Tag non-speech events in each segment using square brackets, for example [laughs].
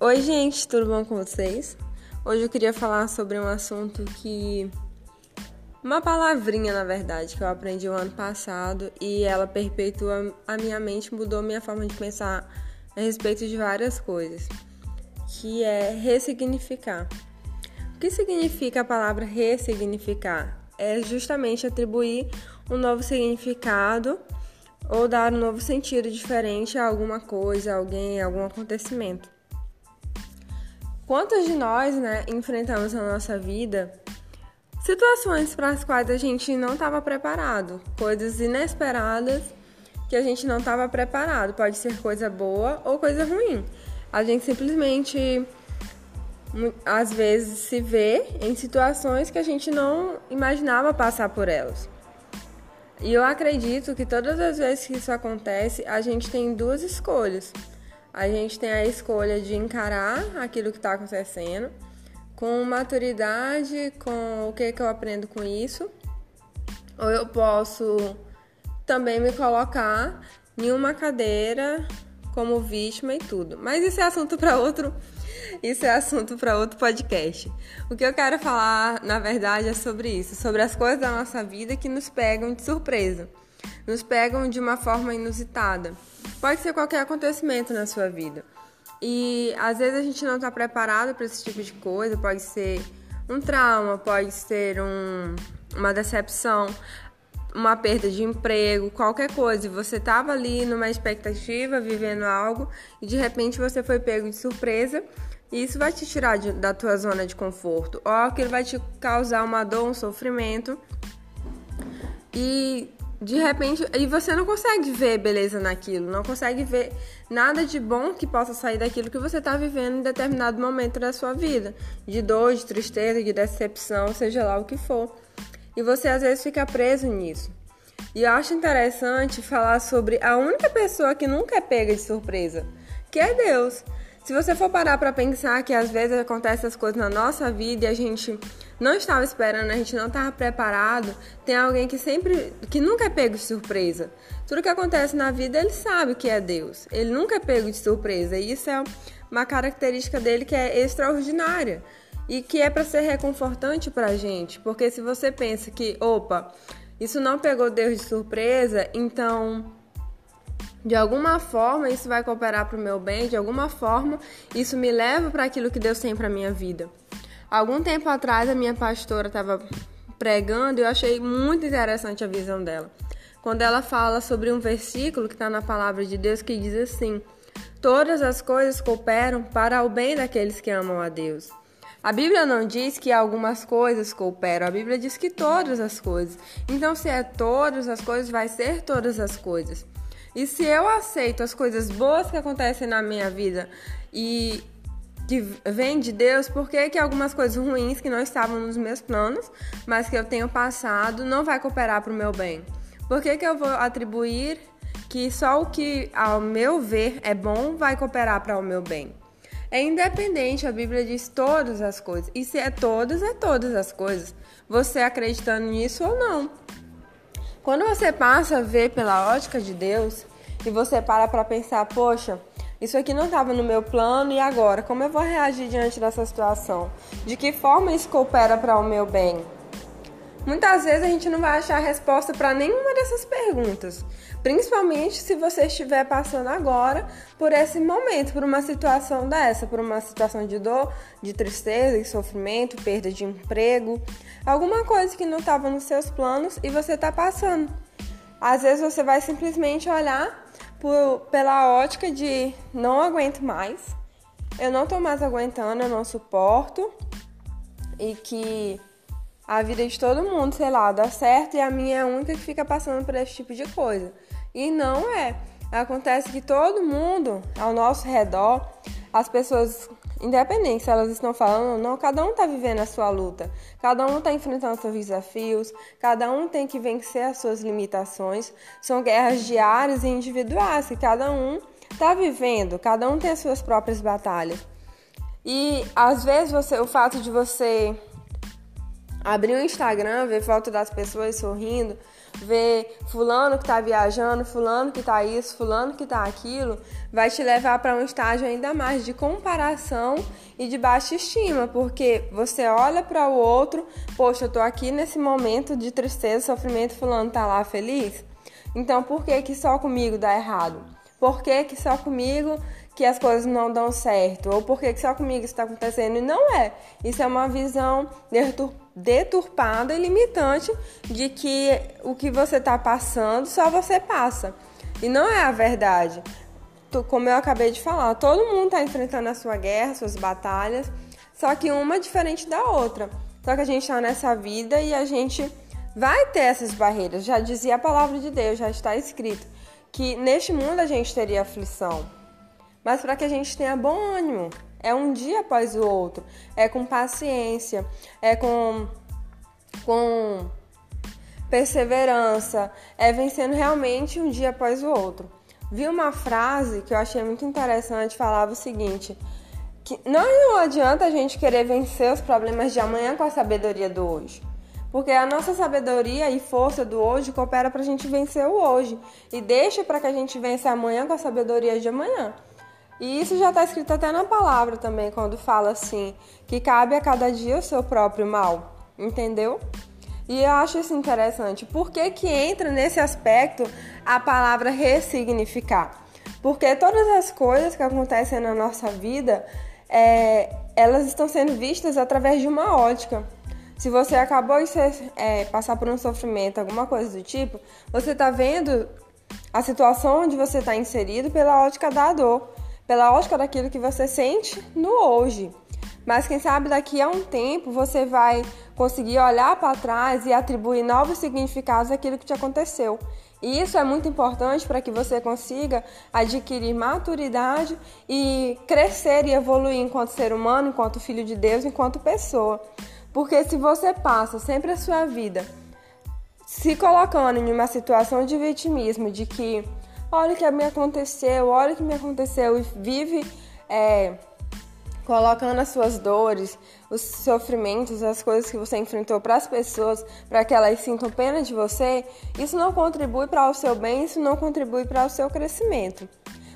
Oi, gente, tudo bom com vocês? Hoje eu queria falar sobre um assunto que. Uma palavrinha, na verdade, que eu aprendi o ano passado e ela perpetua a minha mente, mudou minha forma de pensar a respeito de várias coisas, que é ressignificar. O que significa a palavra ressignificar? É justamente atribuir um novo significado ou dar um novo sentido diferente a alguma coisa, alguém, algum acontecimento. Quantos de nós, né, enfrentamos na nossa vida situações para as quais a gente não estava preparado, coisas inesperadas que a gente não estava preparado. Pode ser coisa boa ou coisa ruim. A gente simplesmente às vezes se vê em situações que a gente não imaginava passar por elas. E eu acredito que todas as vezes que isso acontece, a gente tem duas escolhas a gente tem a escolha de encarar aquilo que está acontecendo com maturidade, com o que, que eu aprendo com isso, ou eu posso também me colocar em uma cadeira como vítima e tudo. Mas isso é assunto para outro, isso é assunto para outro podcast. O que eu quero falar, na verdade, é sobre isso, sobre as coisas da nossa vida que nos pegam de surpresa, nos pegam de uma forma inusitada. Pode ser qualquer acontecimento na sua vida. E às vezes a gente não está preparado para esse tipo de coisa, pode ser um trauma, pode ser um, uma decepção, uma perda de emprego, qualquer coisa. Você estava ali numa expectativa, vivendo algo, e de repente você foi pego de surpresa, e isso vai te tirar de, da tua zona de conforto, ou aquilo vai te causar uma dor, um sofrimento. E de repente, e você não consegue ver beleza naquilo, não consegue ver nada de bom que possa sair daquilo que você está vivendo em determinado momento da sua vida, de dor, de tristeza, de decepção, seja lá o que for. E você às vezes fica preso nisso. E eu acho interessante falar sobre a única pessoa que nunca é pega de surpresa, que é Deus. Se você for parar para pensar que às vezes acontecem as coisas na nossa vida e a gente não estava esperando, a gente não estava preparado, tem alguém que sempre, que nunca é pego de surpresa. Tudo que acontece na vida, ele sabe que é Deus. Ele nunca é pego de surpresa. E isso é uma característica dele que é extraordinária e que é para ser reconfortante para a gente. Porque se você pensa que, opa, isso não pegou Deus de surpresa, então de alguma forma isso vai cooperar para o meu bem, de alguma forma isso me leva para aquilo que Deus tem para minha vida. Algum tempo atrás a minha pastora estava pregando e eu achei muito interessante a visão dela. Quando ela fala sobre um versículo que está na palavra de Deus que diz assim: Todas as coisas cooperam para o bem daqueles que amam a Deus. A Bíblia não diz que algumas coisas cooperam, a Bíblia diz que todas as coisas. Então, se é todas as coisas, vai ser todas as coisas. E se eu aceito as coisas boas que acontecem na minha vida e que vêm de Deus, por que, que algumas coisas ruins que não estavam nos meus planos, mas que eu tenho passado, não vai cooperar para o meu bem? Por que, que eu vou atribuir que só o que, ao meu ver, é bom vai cooperar para o meu bem? É independente, a Bíblia diz todas as coisas. E se é todas, é todas as coisas. Você acreditando nisso ou não. Quando você passa a ver pela ótica de Deus e você para para pensar, poxa, isso aqui não estava no meu plano e agora, como eu vou reagir diante dessa situação? De que forma isso coopera para o meu bem? Muitas vezes a gente não vai achar resposta para nenhuma dessas perguntas, principalmente se você estiver passando agora por esse momento, por uma situação dessa, por uma situação de dor, de tristeza, de sofrimento, perda de emprego, alguma coisa que não estava nos seus planos e você está passando. Às vezes você vai simplesmente olhar por, pela ótica de não aguento mais, eu não estou mais aguentando, eu não suporto e que a vida de todo mundo, sei lá, dá certo e a minha é a única que fica passando por esse tipo de coisa. E não é. Acontece que todo mundo ao nosso redor, as pessoas, independente se elas estão falando ou não, cada um está vivendo a sua luta, cada um está enfrentando seus desafios, cada um tem que vencer as suas limitações. São guerras diárias e individuais que cada um está vivendo, cada um tem as suas próprias batalhas. E às vezes você, o fato de você abrir o Instagram, ver foto das pessoas sorrindo, ver fulano que tá viajando, fulano que tá isso, fulano que tá aquilo, vai te levar para um estágio ainda mais de comparação e de baixa estima, porque você olha para o outro, poxa, eu tô aqui nesse momento de tristeza, sofrimento, fulano tá lá feliz. Então, por que que só comigo dá errado? Por que que só comigo que as coisas não dão certo? Ou por que, só comigo está acontecendo? E não é. Isso é uma visão deturpada e limitante de que o que você está passando só você passa. E não é a verdade. Como eu acabei de falar, todo mundo está enfrentando a sua guerra, suas batalhas, só que uma é diferente da outra. Só que a gente está nessa vida e a gente vai ter essas barreiras. Já dizia a palavra de Deus, já está escrito que neste mundo a gente teria aflição mas para que a gente tenha bom ânimo. É um dia após o outro, é com paciência, é com, com perseverança, é vencendo realmente um dia após o outro. Vi uma frase que eu achei muito interessante, falava o seguinte: que não, adianta a gente querer vencer os problemas de amanhã com a sabedoria do hoje. Porque a nossa sabedoria e força do hoje coopera para a gente vencer o hoje e deixa para que a gente vença amanhã com a sabedoria de amanhã. E isso já está escrito até na palavra também, quando fala assim, que cabe a cada dia o seu próprio mal, entendeu? E eu acho isso interessante. Por que, que entra nesse aspecto a palavra ressignificar? Porque todas as coisas que acontecem na nossa vida, é, elas estão sendo vistas através de uma ótica. Se você acabou de ser, é, passar por um sofrimento, alguma coisa do tipo, você está vendo a situação onde você está inserido pela ótica da dor pela ótica daquilo que você sente no hoje. Mas quem sabe daqui a um tempo você vai conseguir olhar para trás e atribuir novos significados àquilo que te aconteceu. E isso é muito importante para que você consiga adquirir maturidade e crescer e evoluir enquanto ser humano, enquanto filho de Deus, enquanto pessoa. Porque se você passa sempre a sua vida se colocando em uma situação de vitimismo, de que olha o que me aconteceu, olha o que me aconteceu, e vive é, colocando as suas dores, os sofrimentos, as coisas que você enfrentou para as pessoas, para que elas sintam pena de você, isso não contribui para o seu bem, isso não contribui para o seu crescimento.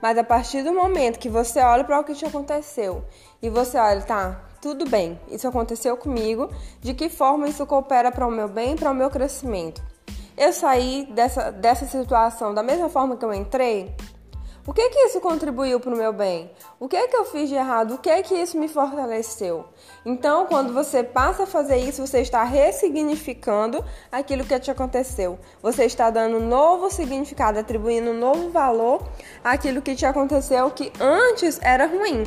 Mas a partir do momento que você olha para o que te aconteceu e você olha, tá, tudo bem, isso aconteceu comigo, de que forma isso coopera para o meu bem, para o meu crescimento? Eu saí dessa, dessa situação da mesma forma que eu entrei? O que que isso contribuiu para o meu bem? O que que eu fiz de errado? O que que isso me fortaleceu? Então, quando você passa a fazer isso, você está ressignificando aquilo que te aconteceu. Você está dando um novo significado, atribuindo um novo valor àquilo que te aconteceu que antes era ruim.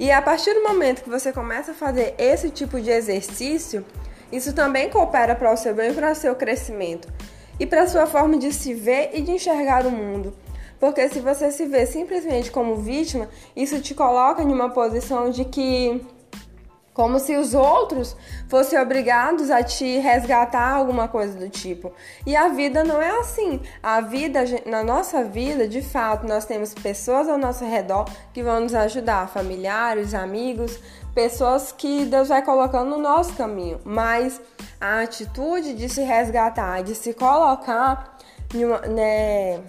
E a partir do momento que você começa a fazer esse tipo de exercício, isso também coopera para o seu bem e para o seu crescimento e para sua forma de se ver e de enxergar o mundo. Porque se você se vê simplesmente como vítima, isso te coloca em uma posição de que como se os outros fossem obrigados a te resgatar alguma coisa do tipo. E a vida não é assim. A vida, na nossa vida, de fato, nós temos pessoas ao nosso redor que vão nos ajudar, familiares, amigos, pessoas que Deus vai colocando no nosso caminho. Mas a atitude de se resgatar, de se colocar né,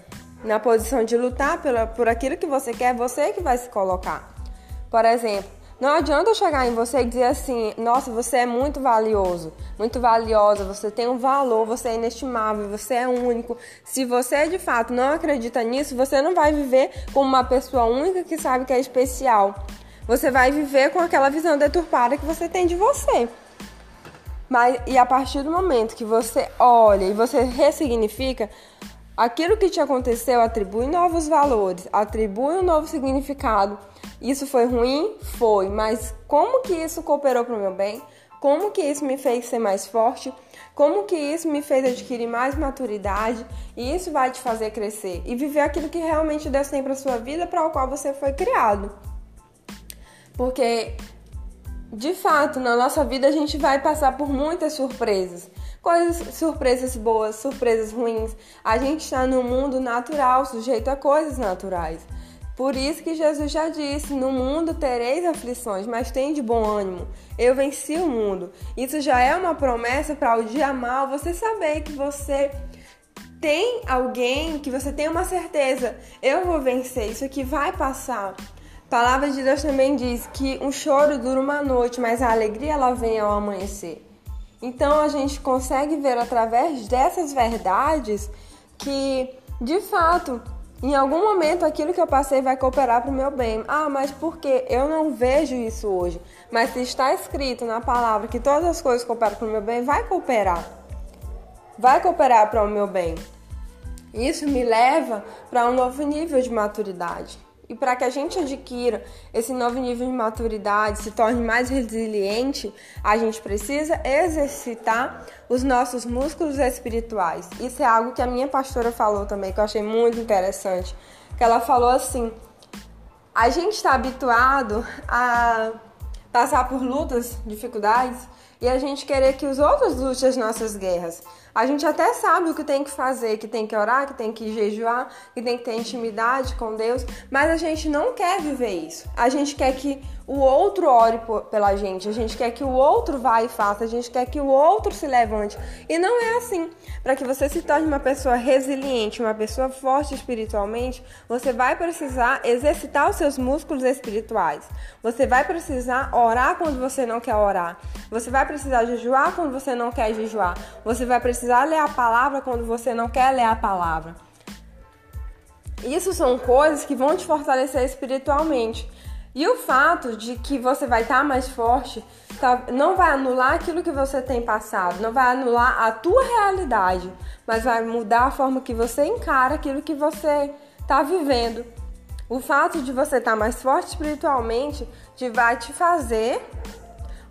na posição de lutar pela, por aquilo que você quer, você que vai se colocar. Por exemplo, não adianta eu chegar em você e dizer assim: nossa, você é muito valioso, muito valiosa, você tem um valor, você é inestimável, você é único. Se você de fato não acredita nisso, você não vai viver como uma pessoa única que sabe que é especial. Você vai viver com aquela visão deturpada que você tem de você. Mas, e a partir do momento que você olha e você ressignifica, aquilo que te aconteceu atribui novos valores, atribui um novo significado. Isso foi ruim? Foi, mas como que isso cooperou para o meu bem? Como que isso me fez ser mais forte? Como que isso me fez adquirir mais maturidade? E isso vai te fazer crescer e viver aquilo que realmente Deus tem para sua vida, para o qual você foi criado. Porque de fato, na nossa vida a gente vai passar por muitas surpresas. Coisas, surpresas boas, surpresas ruins. A gente está no mundo natural, sujeito a coisas naturais. Por isso que Jesus já disse: No mundo tereis aflições, mas tem de bom ânimo. Eu venci o mundo. Isso já é uma promessa para o dia mal você saber que você tem alguém que você tem uma certeza, eu vou vencer, isso aqui vai passar. A palavra de Deus também diz que um choro dura uma noite, mas a alegria ela vem ao amanhecer. Então a gente consegue ver através dessas verdades que, de fato, em algum momento aquilo que eu passei vai cooperar para o meu bem. Ah, mas por que eu não vejo isso hoje? Mas se está escrito na palavra que todas as coisas cooperam para o meu bem, vai cooperar. Vai cooperar para o meu bem. Isso me leva para um novo nível de maturidade. E para que a gente adquira esse novo nível de maturidade, se torne mais resiliente, a gente precisa exercitar os nossos músculos espirituais. Isso é algo que a minha pastora falou também, que eu achei muito interessante. Que ela falou assim: a gente está habituado a passar por lutas, dificuldades, e a gente querer que os outros lutem as nossas guerras. A gente até sabe o que tem que fazer, que tem que orar, que tem que jejuar, que tem que ter intimidade com Deus, mas a gente não quer viver isso. A gente quer que o outro ore pela gente, a gente quer que o outro vá e faça, a gente quer que o outro se levante. E não é assim. Para que você se torne uma pessoa resiliente, uma pessoa forte espiritualmente, você vai precisar exercitar os seus músculos espirituais. Você vai precisar orar quando você não quer orar. Você vai precisar jejuar quando você não quer jejuar. Você vai precisar ler a palavra quando você não quer ler a palavra. Isso são coisas que vão te fortalecer espiritualmente. E o fato de que você vai estar tá mais forte tá, não vai anular aquilo que você tem passado, não vai anular a tua realidade, mas vai mudar a forma que você encara aquilo que você está vivendo. O fato de você estar tá mais forte espiritualmente te vai te fazer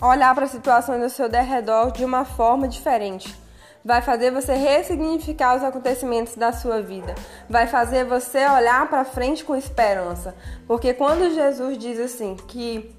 olhar para as situações ao seu derredor de uma forma diferente vai fazer você ressignificar os acontecimentos da sua vida, vai fazer você olhar para frente com esperança, porque quando Jesus diz assim que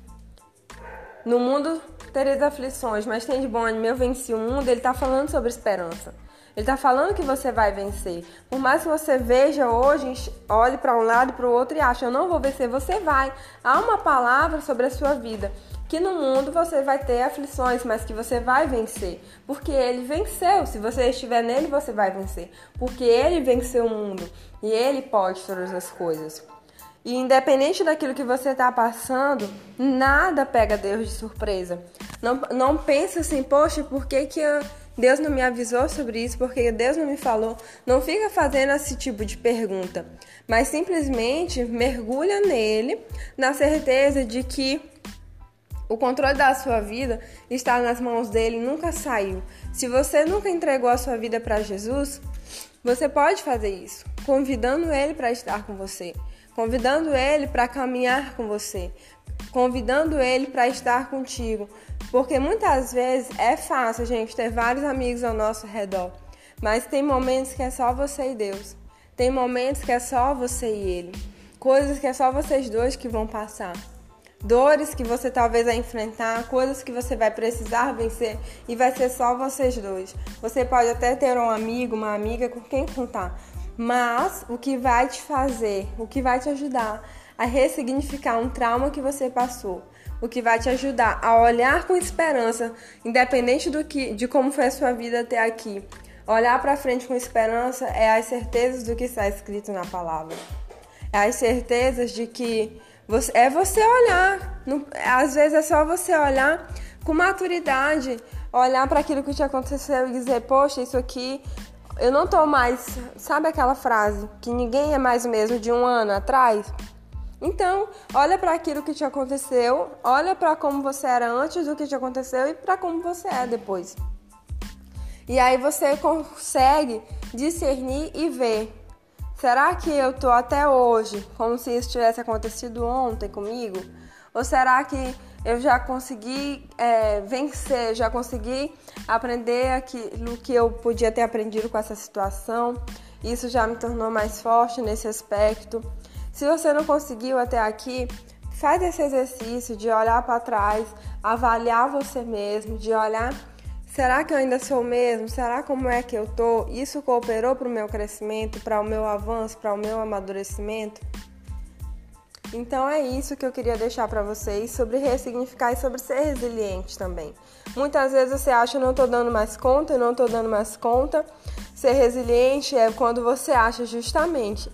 no mundo tereis aflições, mas tem de bom ânimo, eu venci o mundo, ele está falando sobre esperança. Ele está falando que você vai vencer. Por mais que você veja hoje, olhe para um lado e para o outro e ache, eu não vou vencer, você vai. Há uma palavra sobre a sua vida que no mundo você vai ter aflições, mas que você vai vencer, porque ele venceu. Se você estiver nele, você vai vencer, porque ele venceu o mundo e ele pode todas as coisas. E independente daquilo que você está passando, nada pega Deus de surpresa. Não, não pensa assim, poxa, por que, que Deus não me avisou sobre isso? Por que Deus não me falou? Não fica fazendo esse tipo de pergunta, mas simplesmente mergulha nele na certeza de que o controle da sua vida está nas mãos dele, nunca saiu. Se você nunca entregou a sua vida para Jesus, você pode fazer isso, convidando ele para estar com você, convidando ele para caminhar com você, convidando ele para estar contigo. Porque muitas vezes é fácil, gente, ter vários amigos ao nosso redor, mas tem momentos que é só você e Deus. Tem momentos que é só você e ele. Coisas que é só vocês dois que vão passar dores que você talvez vai enfrentar, coisas que você vai precisar vencer e vai ser só vocês dois. Você pode até ter um amigo, uma amiga com quem contar, mas o que vai te fazer, o que vai te ajudar a ressignificar um trauma que você passou, o que vai te ajudar a olhar com esperança, independente do que, de como foi a sua vida até aqui. Olhar para frente com esperança é as certezas do que está escrito na palavra. É as certezas de que é você olhar. Às vezes é só você olhar com maturidade, olhar para aquilo que te aconteceu e dizer, poxa, isso aqui eu não tô mais. Sabe aquela frase que ninguém é mais o mesmo de um ano atrás? Então, olha para aquilo que te aconteceu, olha para como você era antes do que te aconteceu e para como você é depois. E aí você consegue discernir e ver Será que eu tô até hoje como se isso tivesse acontecido ontem comigo? Ou será que eu já consegui é, vencer, já consegui aprender aquilo que eu podia ter aprendido com essa situação? Isso já me tornou mais forte nesse aspecto. Se você não conseguiu até aqui, faz esse exercício de olhar para trás, avaliar você mesmo, de olhar Será que eu ainda sou o mesmo? Será como é que eu tô? Isso cooperou para o meu crescimento, para o meu avanço, para o meu amadurecimento? Então é isso que eu queria deixar para vocês sobre ressignificar e sobre ser resiliente também. Muitas vezes você acha não tô dando mais conta, não tô dando mais conta. Ser resiliente é quando você acha justamente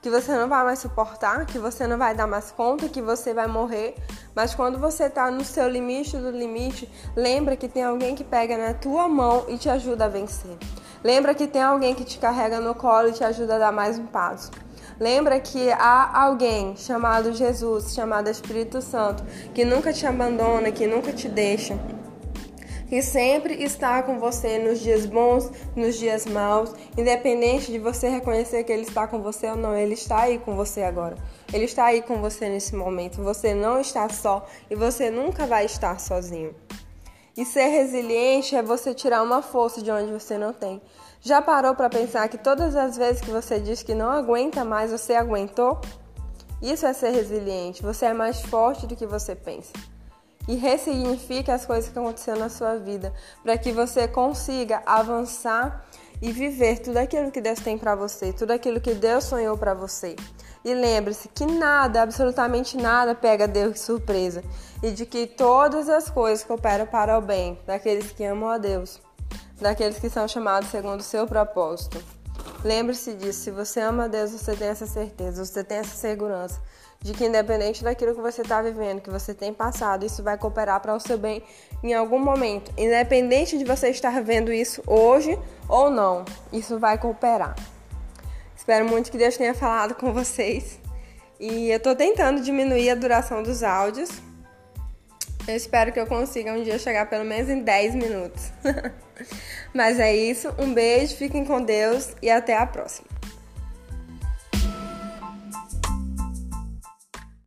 que você não vai mais suportar, que você não vai dar mais conta, que você vai morrer. Mas quando você está no seu limite do limite, lembra que tem alguém que pega na tua mão e te ajuda a vencer. Lembra que tem alguém que te carrega no colo e te ajuda a dar mais um passo. Lembra que há alguém chamado Jesus, chamado Espírito Santo, que nunca te abandona, que nunca te deixa que sempre está com você nos dias bons, nos dias maus, independente de você reconhecer que Ele está com você ou não, Ele está aí com você agora. Ele está aí com você nesse momento. Você não está só e você nunca vai estar sozinho. E ser resiliente é você tirar uma força de onde você não tem. Já parou para pensar que todas as vezes que você diz que não aguenta mais, você aguentou? Isso é ser resiliente. Você é mais forte do que você pensa e ressignifique as coisas que aconteceram na sua vida, para que você consiga avançar e viver tudo aquilo que Deus tem para você, tudo aquilo que Deus sonhou para você. E lembre-se que nada, absolutamente nada, pega Deus de surpresa e de que todas as coisas cooperam para o bem daqueles que amam a Deus, daqueles que são chamados segundo o seu propósito. Lembre-se disso, se você ama Deus, você tem essa certeza, você tem essa segurança de que independente daquilo que você está vivendo, que você tem passado, isso vai cooperar para o seu bem em algum momento. Independente de você estar vendo isso hoje ou não, isso vai cooperar. Espero muito que Deus tenha falado com vocês. E eu estou tentando diminuir a duração dos áudios. Eu espero que eu consiga um dia chegar pelo menos em 10 minutos. [laughs] Mas é isso, um beijo, fiquem com Deus e até a próxima.